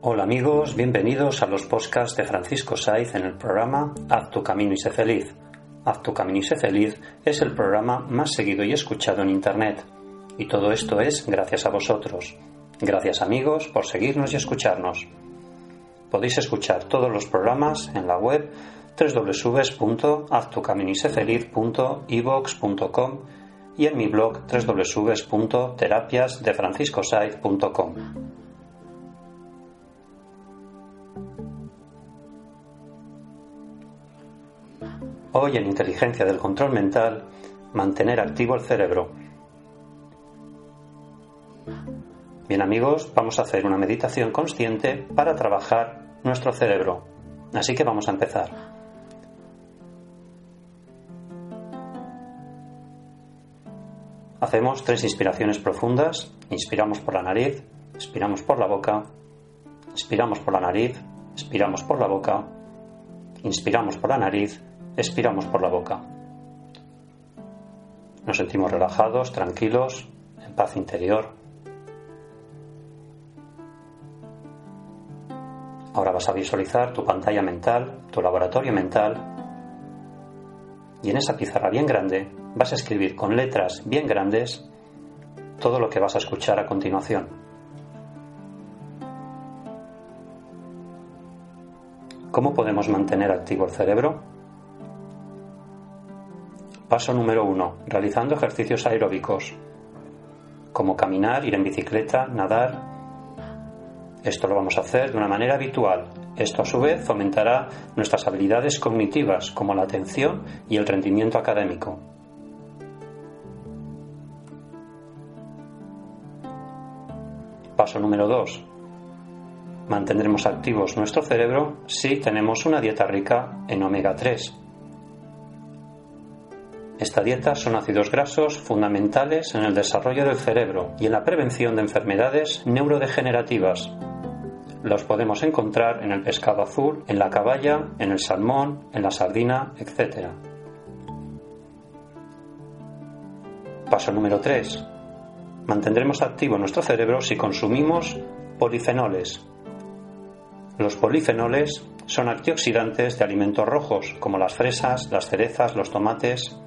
Hola amigos, bienvenidos a los podcasts de Francisco Saiz en el programa Haz tu camino y sé feliz. Haz tu camino y sé feliz es el programa más seguido y escuchado en Internet. Y todo esto es gracias a vosotros. Gracias amigos por seguirnos y escucharnos. Podéis escuchar todos los programas en la web www.haztucaminisefeliz.evox.com y en mi blog www.terapiasdefranciscosaiz.com. Hoy en Inteligencia del Control Mental, mantener activo el cerebro. Bien amigos, vamos a hacer una meditación consciente para trabajar nuestro cerebro. Así que vamos a empezar. Hacemos tres inspiraciones profundas. Inspiramos por la nariz, expiramos por la boca, inspiramos por la nariz, expiramos por la boca, inspiramos por la nariz, expiramos por la boca. Nos sentimos relajados, tranquilos, en paz interior. Ahora vas a visualizar tu pantalla mental, tu laboratorio mental, y en esa pizarra bien grande vas a escribir con letras bien grandes todo lo que vas a escuchar a continuación. ¿Cómo podemos mantener activo el cerebro? Paso número 1. Realizando ejercicios aeróbicos, como caminar, ir en bicicleta, nadar. Esto lo vamos a hacer de una manera habitual. Esto a su vez fomentará nuestras habilidades cognitivas, como la atención y el rendimiento académico. Paso número 2. Mantendremos activos nuestro cerebro si tenemos una dieta rica en omega 3 esta dieta son ácidos grasos fundamentales en el desarrollo del cerebro y en la prevención de enfermedades neurodegenerativas. Los podemos encontrar en el pescado azul, en la caballa, en el salmón, en la sardina, etc. Paso número 3. Mantendremos activo nuestro cerebro si consumimos polifenoles. Los polifenoles son antioxidantes de alimentos rojos como las fresas, las cerezas, los tomates,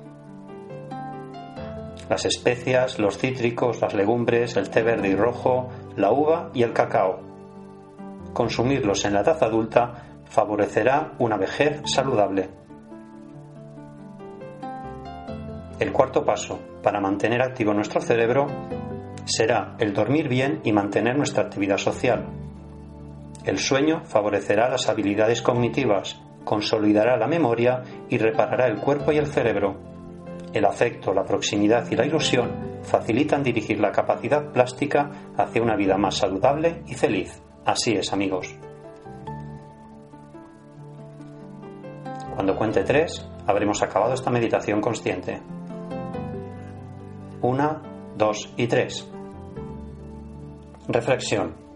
las especias, los cítricos, las legumbres, el té verde y rojo, la uva y el cacao. Consumirlos en la edad adulta favorecerá una vejez saludable. El cuarto paso para mantener activo nuestro cerebro será el dormir bien y mantener nuestra actividad social. El sueño favorecerá las habilidades cognitivas, consolidará la memoria y reparará el cuerpo y el cerebro el afecto, la proximidad y la ilusión facilitan dirigir la capacidad plástica hacia una vida más saludable y feliz. Así es, amigos. Cuando cuente tres, habremos acabado esta meditación consciente. Una, dos y tres. Reflexión.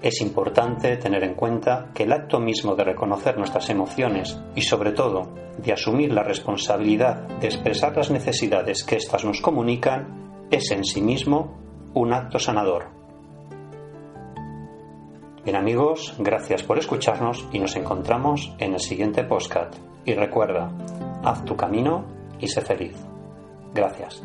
Es importante tener en cuenta que el acto mismo de reconocer nuestras emociones y sobre todo de asumir la responsabilidad de expresar las necesidades que éstas nos comunican es en sí mismo un acto sanador. Bien amigos, gracias por escucharnos y nos encontramos en el siguiente podcast. Y recuerda, haz tu camino y sé feliz. Gracias.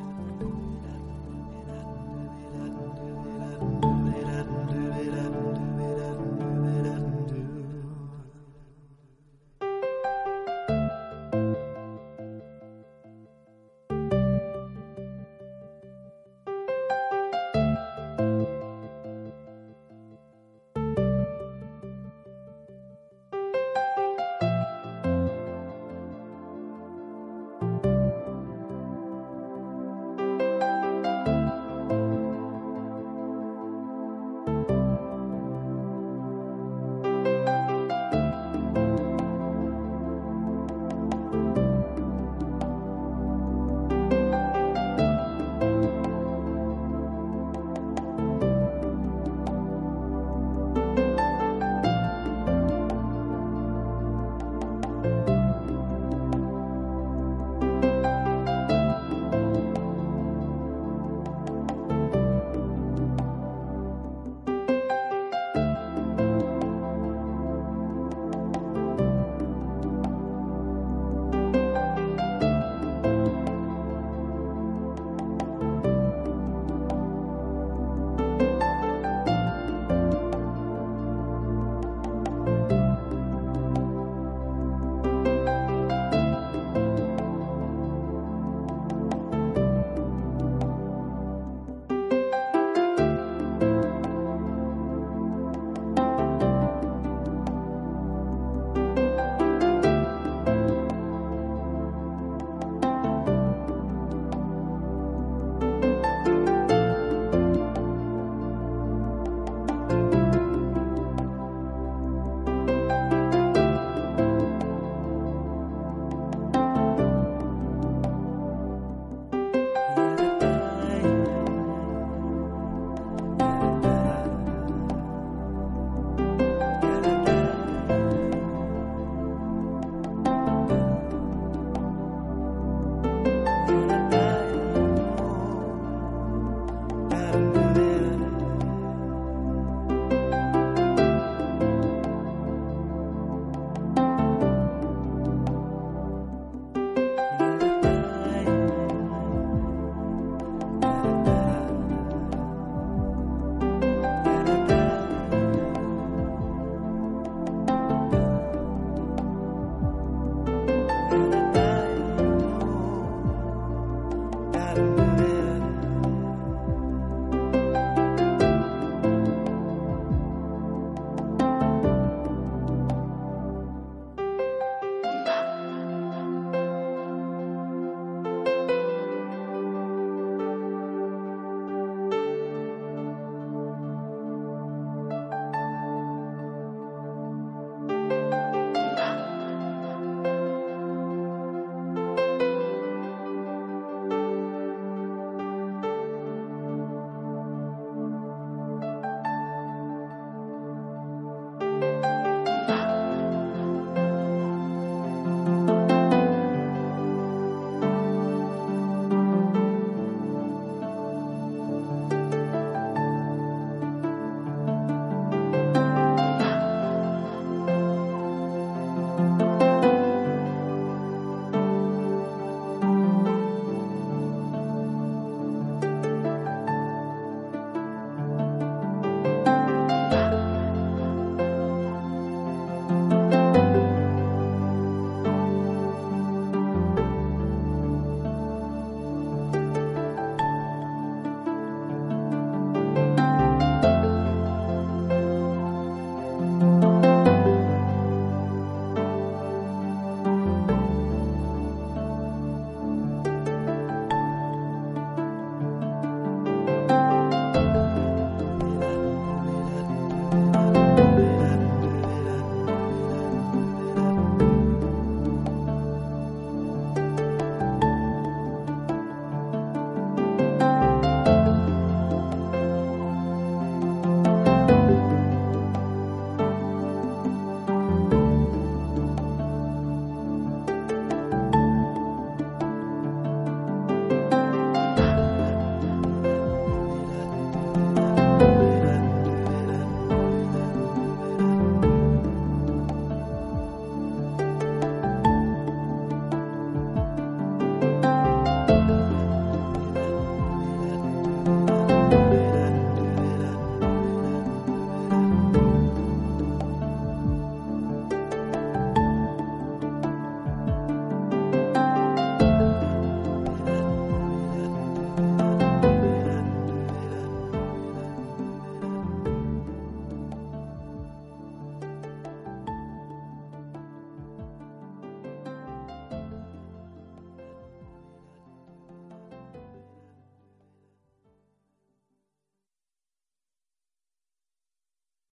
Bye.